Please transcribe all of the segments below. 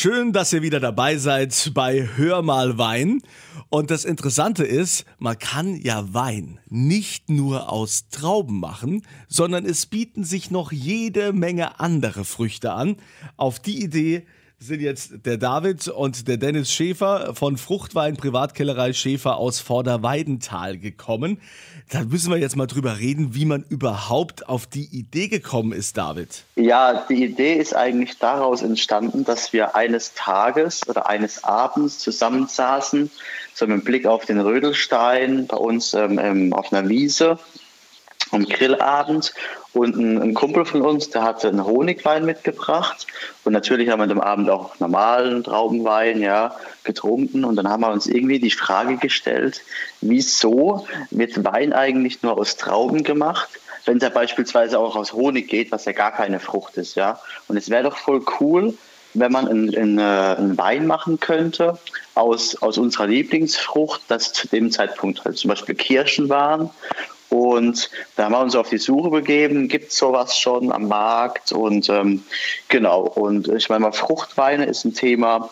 Schön, dass ihr wieder dabei seid bei Hör mal Wein. Und das Interessante ist, man kann ja Wein nicht nur aus Trauben machen, sondern es bieten sich noch jede Menge andere Früchte an. Auf die Idee sind jetzt der David und der Dennis Schäfer von Fruchtwein Privatkellerei Schäfer aus Vorderweidental gekommen. Da müssen wir jetzt mal drüber reden, wie man überhaupt auf die Idee gekommen ist, David. Ja, die Idee ist eigentlich daraus entstanden, dass wir eines Tages oder eines Abends zusammensaßen, so mit Blick auf den Rödelstein bei uns ähm, ähm auf einer Wiese am Grillabend und ein, ein, Kumpel von uns, der hatte einen Honigwein mitgebracht und natürlich haben wir am Abend auch normalen Traubenwein ja, getrunken und dann haben wir uns irgendwie die Frage gestellt, wieso wird Wein eigentlich nur aus Trauben gemacht? wenn es ja beispielsweise auch aus Honig geht, was ja gar keine Frucht ist, ja. Und es wäre doch voll cool, wenn man einen, einen, äh, Wein machen könnte aus, aus unserer Lieblingsfrucht, das zu dem Zeitpunkt halt zum Beispiel Kirschen waren und da haben wir uns auf die Suche begeben, gibt es sowas schon am Markt? Und ähm, genau, und ich meine mal, Fruchtweine ist ein Thema,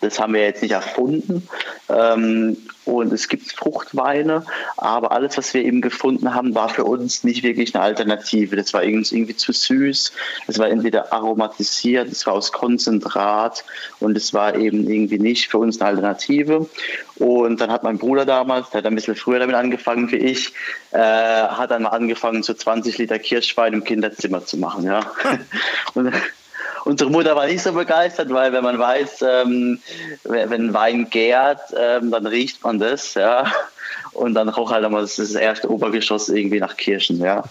das haben wir jetzt nicht erfunden. Ähm, und es gibt Fruchtweine, aber alles, was wir eben gefunden haben, war für uns nicht wirklich eine Alternative. Das war irgendwie zu süß, es war entweder aromatisiert, es war aus Konzentrat und es war eben irgendwie nicht für uns eine Alternative. Und dann hat mein Bruder damals, der hat ein bisschen früher damit angefangen wie ich, äh, hat dann mal angefangen, so 20 Liter Kirschwein im Kinderzimmer zu machen. Ja. und, Unsere Mutter war nicht so begeistert, weil wenn man weiß, ähm, wenn Wein gärt, ähm, dann riecht man das, ja. Und dann roch halt einmal das, das erste Obergeschoss irgendwie nach Kirschen, ja.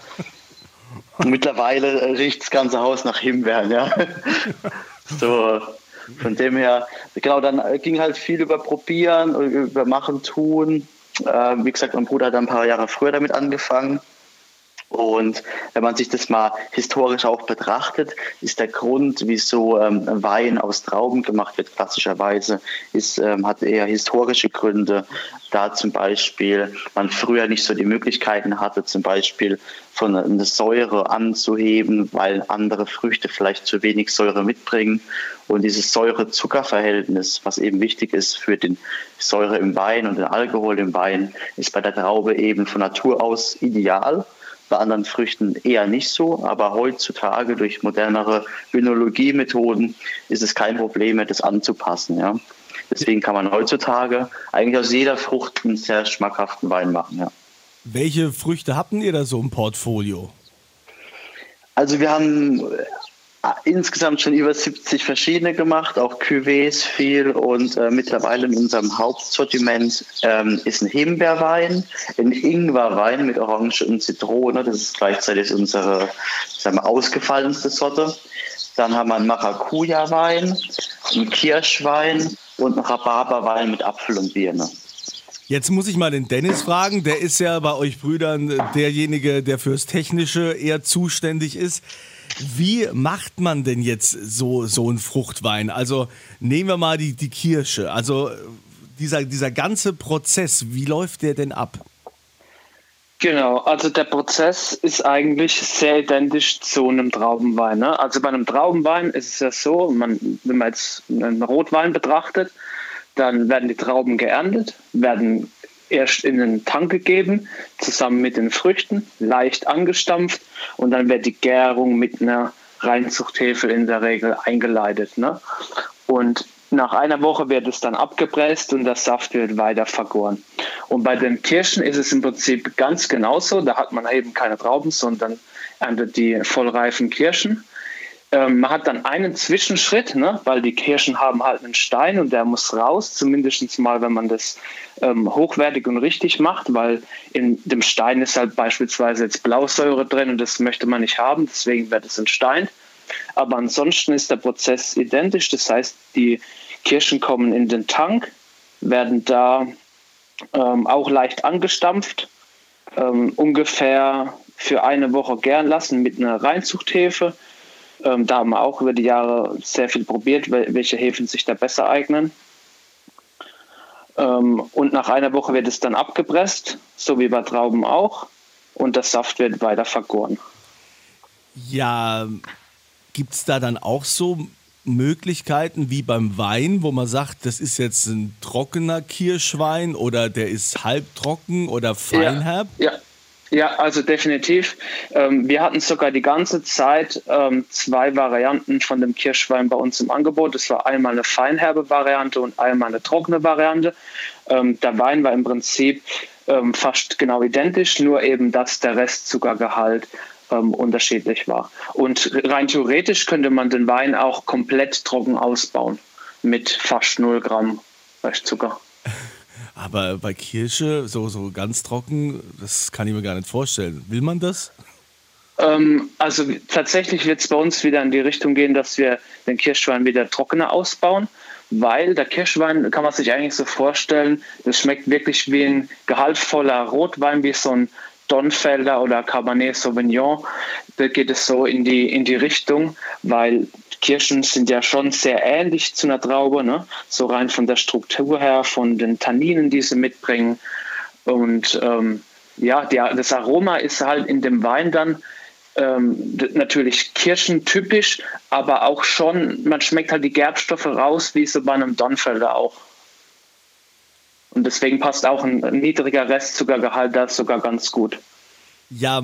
Und mittlerweile riecht das ganze Haus nach Himbeeren, ja. So, von dem her, genau, dann ging halt viel über Probieren, über Machen, Tun. Äh, wie gesagt, mein Bruder hat ein paar Jahre früher damit angefangen. Und wenn man sich das mal historisch auch betrachtet, ist der Grund, wieso ähm, Wein aus Trauben gemacht wird, klassischerweise, ist, ähm, hat eher historische Gründe. Da zum Beispiel man früher nicht so die Möglichkeiten hatte, zum Beispiel von einer Säure anzuheben, weil andere Früchte vielleicht zu wenig Säure mitbringen. Und dieses Säure-Zucker-Verhältnis, was eben wichtig ist für den Säure im Wein und den Alkohol im Wein, ist bei der Traube eben von Natur aus ideal bei anderen Früchten eher nicht so, aber heutzutage durch modernere Önologiemethoden ist es kein Problem mehr, das anzupassen. Ja. Deswegen kann man heutzutage eigentlich aus jeder Frucht einen sehr schmackhaften Wein machen. Ja. Welche Früchte habt ihr da so im Portfolio? Also wir haben insgesamt schon über 70 verschiedene gemacht, auch Cuvées viel und äh, mittlerweile in unserem Hauptsortiment ähm, ist ein Himbeerwein, ein Ingwerwein mit Orange und Zitrone, das ist gleichzeitig unsere sagen wir, ausgefallenste Sorte. Dann haben wir einen Maracuja-Wein, einen Kirschwein und einen Rhabarberwein mit Apfel und Birne. Jetzt muss ich mal den Dennis fragen, der ist ja bei euch Brüdern derjenige, der fürs Technische eher zuständig ist. Wie macht man denn jetzt so, so einen Fruchtwein? Also nehmen wir mal die, die Kirsche. Also dieser, dieser ganze Prozess, wie läuft der denn ab? Genau, also der Prozess ist eigentlich sehr identisch zu einem Traubenwein. Ne? Also bei einem Traubenwein ist es ja so, man, wenn man jetzt einen Rotwein betrachtet, dann werden die Trauben geerntet, werden erst in den Tank gegeben, zusammen mit den Früchten, leicht angestampft und dann wird die Gärung mit einer Reinzuchthefe in der Regel eingeleitet. Ne? Und nach einer Woche wird es dann abgepresst und der Saft wird weiter vergoren. Und bei den Kirschen ist es im Prinzip ganz genauso. Da hat man eben keine Trauben, sondern erntet die vollreifen Kirschen. Ähm, man hat dann einen Zwischenschritt, ne, weil die Kirschen haben halt einen Stein und der muss raus, zumindest mal, wenn man das ähm, hochwertig und richtig macht, weil in dem Stein ist halt beispielsweise jetzt Blausäure drin und das möchte man nicht haben, deswegen wird es entsteint. Aber ansonsten ist der Prozess identisch, das heißt, die Kirschen kommen in den Tank, werden da ähm, auch leicht angestampft, ähm, ungefähr für eine Woche gern lassen mit einer Reinzuchthefe ähm, da haben wir auch über die Jahre sehr viel probiert, welche Hefen sich da besser eignen. Ähm, und nach einer Woche wird es dann abgepresst, so wie bei Trauben auch. Und der Saft wird weiter vergoren. Ja, gibt es da dann auch so Möglichkeiten wie beim Wein, wo man sagt, das ist jetzt ein trockener Kirschwein oder der ist halbtrocken oder feinherb? Ja, ja. Ja, also definitiv. Ähm, wir hatten sogar die ganze Zeit ähm, zwei Varianten von dem Kirschwein bei uns im Angebot. Das war einmal eine feinherbe Variante und einmal eine trockene Variante. Ähm, der Wein war im Prinzip fast genau identisch, nur eben, dass der Restzuckergehalt unterschiedlich war. Und rein theoretisch könnte man den Wein auch komplett trocken ausbauen mit fast 0 Gramm Restzucker. Aber bei Kirsche, so, so ganz trocken, das kann ich mir gar nicht vorstellen. Will man das? Ähm, also tatsächlich wird es bei uns wieder in die Richtung gehen, dass wir den Kirschwein wieder trockener ausbauen, weil der Kirschwein, kann man sich eigentlich so vorstellen, das schmeckt wirklich wie ein gehaltvoller Rotwein, wie so ein Donfelder oder Cabernet Sauvignon. Da geht es so in die, in die Richtung, weil Kirschen sind ja schon sehr ähnlich zu einer Traube, ne? so rein von der Struktur her, von den Tanninen, die sie mitbringen. Und ähm, ja, der, das Aroma ist halt in dem Wein dann ähm, natürlich kirschentypisch, aber auch schon, man schmeckt halt die Gerbstoffe raus, wie so bei einem Donfelder auch. Und deswegen passt auch ein niedriger Restzuckergehalt da sogar ganz gut. Ja,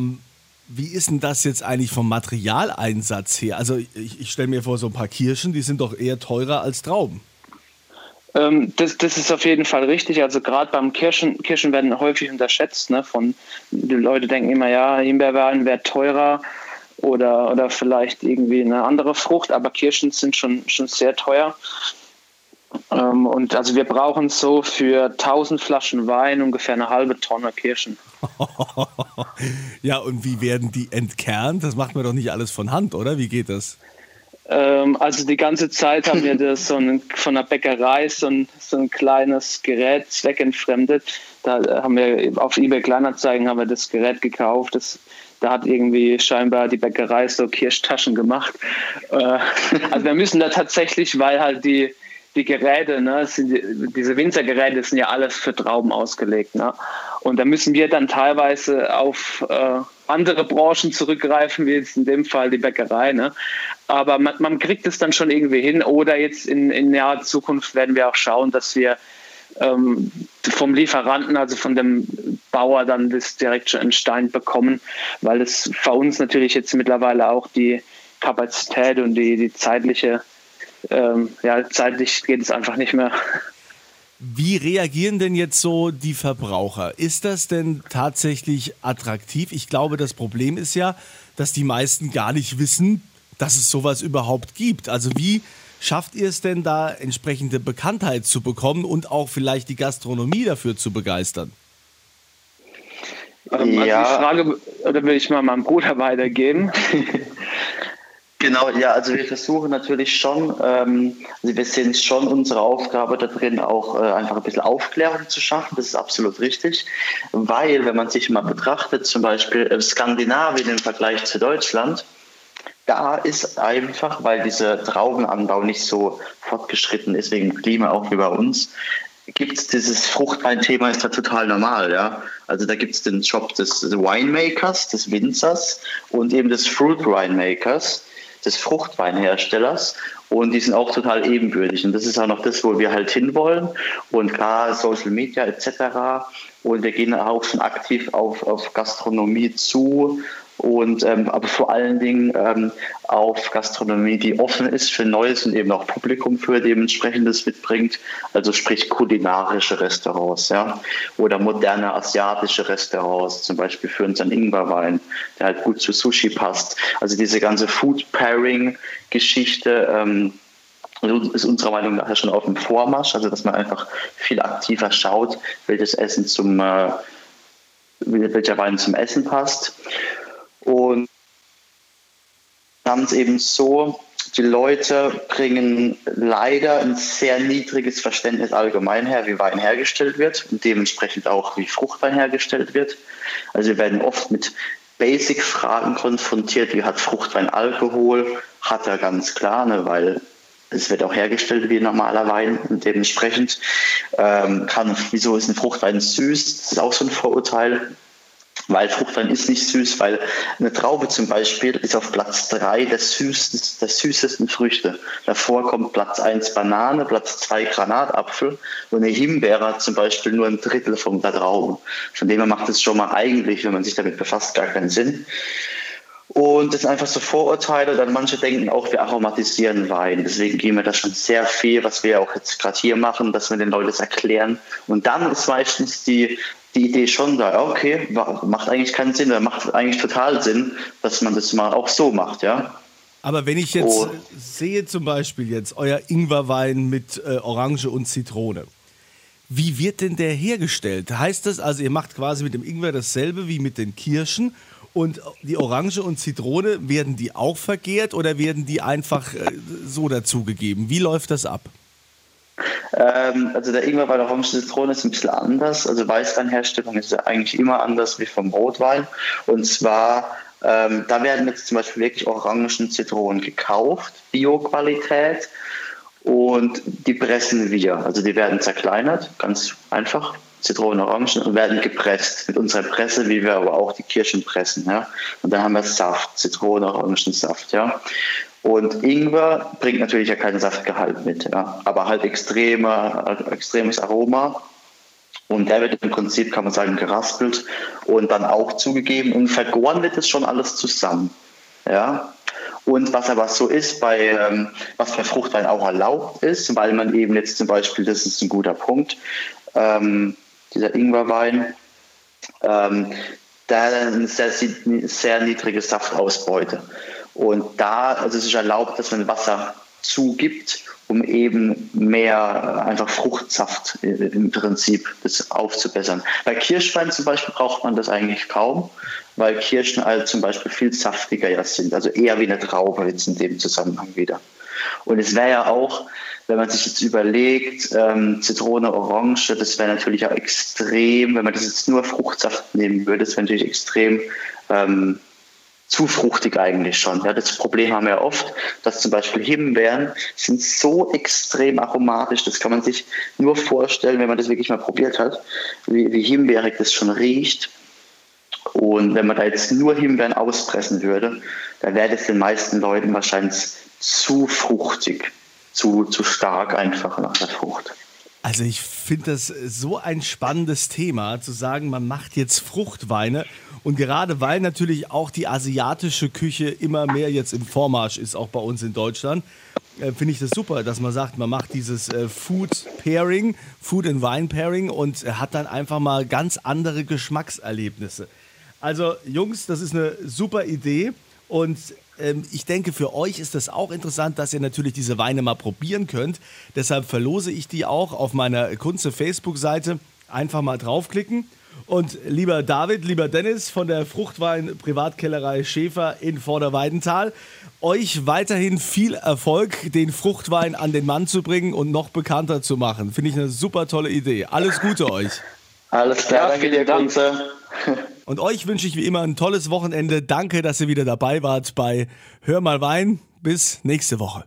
wie ist denn das jetzt eigentlich vom Materialeinsatz her? Also ich, ich stelle mir vor, so ein paar Kirschen, die sind doch eher teurer als Trauben. Ähm, das, das, ist auf jeden Fall richtig. Also gerade beim Kirschen, Kirschen werden häufig unterschätzt. Ne? Von, die Leute denken immer, ja, Himbeerwein wäre teurer oder, oder vielleicht irgendwie eine andere Frucht, aber Kirschen sind schon, schon sehr teuer. Ähm, und also wir brauchen so für 1000 Flaschen Wein ungefähr eine halbe Tonne Kirschen. ja, und wie werden die entkernt? Das macht man doch nicht alles von Hand, oder? Wie geht das? Ähm, also die ganze Zeit haben wir das so ein, von der Bäckerei so ein, so ein kleines Gerät zweckentfremdet. Da haben wir auf eBay Kleinanzeigen haben wir das Gerät gekauft. Das, da hat irgendwie scheinbar die Bäckerei so Kirschtaschen gemacht. Äh, also wir müssen da tatsächlich, weil halt die die Geräte, ne, sind, diese Winzergeräte sind ja alles für Trauben ausgelegt. Ne? Und da müssen wir dann teilweise auf äh, andere Branchen zurückgreifen, wie jetzt in dem Fall die Bäckerei. Ne? Aber man, man kriegt es dann schon irgendwie hin. Oder jetzt in, in naher Zukunft werden wir auch schauen, dass wir ähm, vom Lieferanten, also von dem Bauer, dann das direkt schon in Stein bekommen, weil es für uns natürlich jetzt mittlerweile auch die Kapazität und die, die zeitliche ähm, ja, zeitlich geht es einfach nicht mehr. Wie reagieren denn jetzt so die Verbraucher? Ist das denn tatsächlich attraktiv? Ich glaube, das Problem ist ja, dass die meisten gar nicht wissen, dass es sowas überhaupt gibt. Also wie schafft ihr es denn da entsprechende Bekanntheit zu bekommen und auch vielleicht die Gastronomie dafür zu begeistern? Ähm, also ja. die Frage, oder will ich mal meinem Bruder weitergeben? Genau, ja, also wir versuchen natürlich schon, ähm, also wir sehen schon unsere Aufgabe da drin, auch äh, einfach ein bisschen Aufklärung zu schaffen, das ist absolut richtig, weil wenn man sich mal betrachtet, zum Beispiel äh, Skandinavien im Vergleich zu Deutschland, da ist einfach, weil dieser Traubenanbau nicht so fortgeschritten ist, wegen Klima auch wie bei uns, gibt es dieses Fruchtwein-Thema ist da total normal, ja. Also da gibt es den Job des Winemakers, des Winzers und eben des Fruit Winemakers des Fruchtweinherstellers und die sind auch total ebenbürtig. Und das ist auch noch das, wo wir halt hinwollen. Und klar, Social Media etc. Und wir gehen auch schon aktiv auf, auf Gastronomie zu und ähm, aber vor allen Dingen ähm, auf Gastronomie, die offen ist für Neues und eben auch Publikum für dementsprechendes mitbringt, also sprich kulinarische Restaurants, ja, oder moderne asiatische Restaurants, zum Beispiel für unseren Ingwerwein, der halt gut zu Sushi passt. Also diese ganze Food Pairing Geschichte ähm, ist unserer Meinung nach schon auf dem Vormarsch, also dass man einfach viel aktiver schaut, welches Essen zum äh, welcher Wein zum Essen passt. Und haben es eben so, die Leute bringen leider ein sehr niedriges Verständnis allgemein her, wie Wein hergestellt wird und dementsprechend auch, wie Fruchtwein hergestellt wird. Also wir werden oft mit Basic-Fragen konfrontiert, wie hat Fruchtwein Alkohol? Hat er ganz klar, ne, weil es wird auch hergestellt wie normaler Wein und dementsprechend ähm, kann, wieso ist ein Fruchtwein süß? Das ist auch so ein Vorurteil. Weil Fruchtwein ist nicht süß, weil eine Traube zum Beispiel ist auf Platz drei der süßesten, der süßesten Früchte. Davor kommt Platz eins Banane, Platz zwei Granatapfel und eine Himbeere hat zum Beispiel nur ein Drittel von der Traube. Von dem her macht es schon mal eigentlich, wenn man sich damit befasst, gar keinen Sinn. Und das sind einfach so Vorurteile. Dann manche denken auch, wir aromatisieren Wein. Deswegen gehen wir da schon sehr viel, was wir auch jetzt gerade hier machen, dass wir den Leuten das erklären. Und dann ist meistens die die Idee schon da, okay, macht eigentlich keinen Sinn, oder macht eigentlich total Sinn, dass man das mal auch so macht, ja. Aber wenn ich jetzt oh. sehe zum Beispiel jetzt euer Ingwerwein mit äh, Orange und Zitrone, wie wird denn der hergestellt? Heißt das also, ihr macht quasi mit dem Ingwer dasselbe wie mit den Kirschen und die Orange und Zitrone, werden die auch vergehrt oder werden die einfach äh, so dazugegeben? Wie läuft das ab? Ähm, also der Ingwer bei der Orange Zitrone ist ein bisschen anders. Also Weißweinherstellung ist ja eigentlich immer anders wie vom Rotwein. Und zwar, ähm, da werden jetzt zum Beispiel wirklich Orangen Zitronen gekauft, Bio-Qualität. Und die pressen wir. Also die werden zerkleinert, ganz einfach. Zitronen, Orangen und werden gepresst mit unserer Presse, wie wir aber auch die Kirschen pressen. Ja? Und dann haben wir Saft, Zitronen, Orangensaft. Ja? Und Ingwer bringt natürlich ja keinen Saftgehalt mit, ja, aber halt extreme, extremes Aroma. Und der wird im Prinzip, kann man sagen, geraspelt und dann auch zugegeben. Und vergoren wird es schon alles zusammen. Ja. Und was aber so ist, bei, ähm, was bei Fruchtwein auch erlaubt ist, weil man eben jetzt zum Beispiel, das ist ein guter Punkt, ähm, dieser Ingwerwein, ähm, hat eine sehr, sehr niedrige Saftausbeute. Und da also es ist erlaubt, dass man Wasser zugibt, um eben mehr äh, einfach Fruchtsaft im Prinzip das aufzubessern. Bei Kirschwein zum Beispiel braucht man das eigentlich kaum, weil Kirschen halt zum Beispiel viel saftiger ja sind, also eher wie eine Traube jetzt in dem Zusammenhang wieder. Und es wäre ja auch, wenn man sich jetzt überlegt, ähm, Zitrone, Orange, das wäre natürlich auch extrem, wenn man das jetzt nur Fruchtsaft nehmen würde, das wäre natürlich extrem ähm, zu fruchtig eigentlich schon. Ja, das Problem haben wir oft, dass zum Beispiel Himbeeren sind so extrem aromatisch, das kann man sich nur vorstellen, wenn man das wirklich mal probiert hat, wie, wie himbeerig das schon riecht. Und wenn man da jetzt nur Himbeeren auspressen würde, dann wäre das den meisten Leuten wahrscheinlich zu fruchtig, zu, zu stark einfach nach der Frucht. Also ich finde das so ein spannendes Thema, zu sagen, man macht jetzt Fruchtweine und gerade weil natürlich auch die asiatische Küche immer mehr jetzt im Vormarsch ist, auch bei uns in Deutschland, äh, finde ich das super, dass man sagt, man macht dieses äh, Food Pairing, Food and Wine Pairing und hat dann einfach mal ganz andere Geschmackserlebnisse. Also Jungs, das ist eine super Idee und ich denke, für euch ist das auch interessant, dass ihr natürlich diese Weine mal probieren könnt. Deshalb verlose ich die auch auf meiner Kunze Facebook-Seite. Einfach mal draufklicken. Und lieber David, lieber Dennis von der Fruchtwein Privatkellerei Schäfer in Vorderweidenthal, euch weiterhin viel Erfolg, den Fruchtwein an den Mann zu bringen und noch bekannter zu machen. Finde ich eine super tolle Idee. Alles Gute euch. Alles klar, ja, danke dir, Kunze. Und euch wünsche ich wie immer ein tolles Wochenende. Danke, dass ihr wieder dabei wart bei Hör mal Wein. Bis nächste Woche.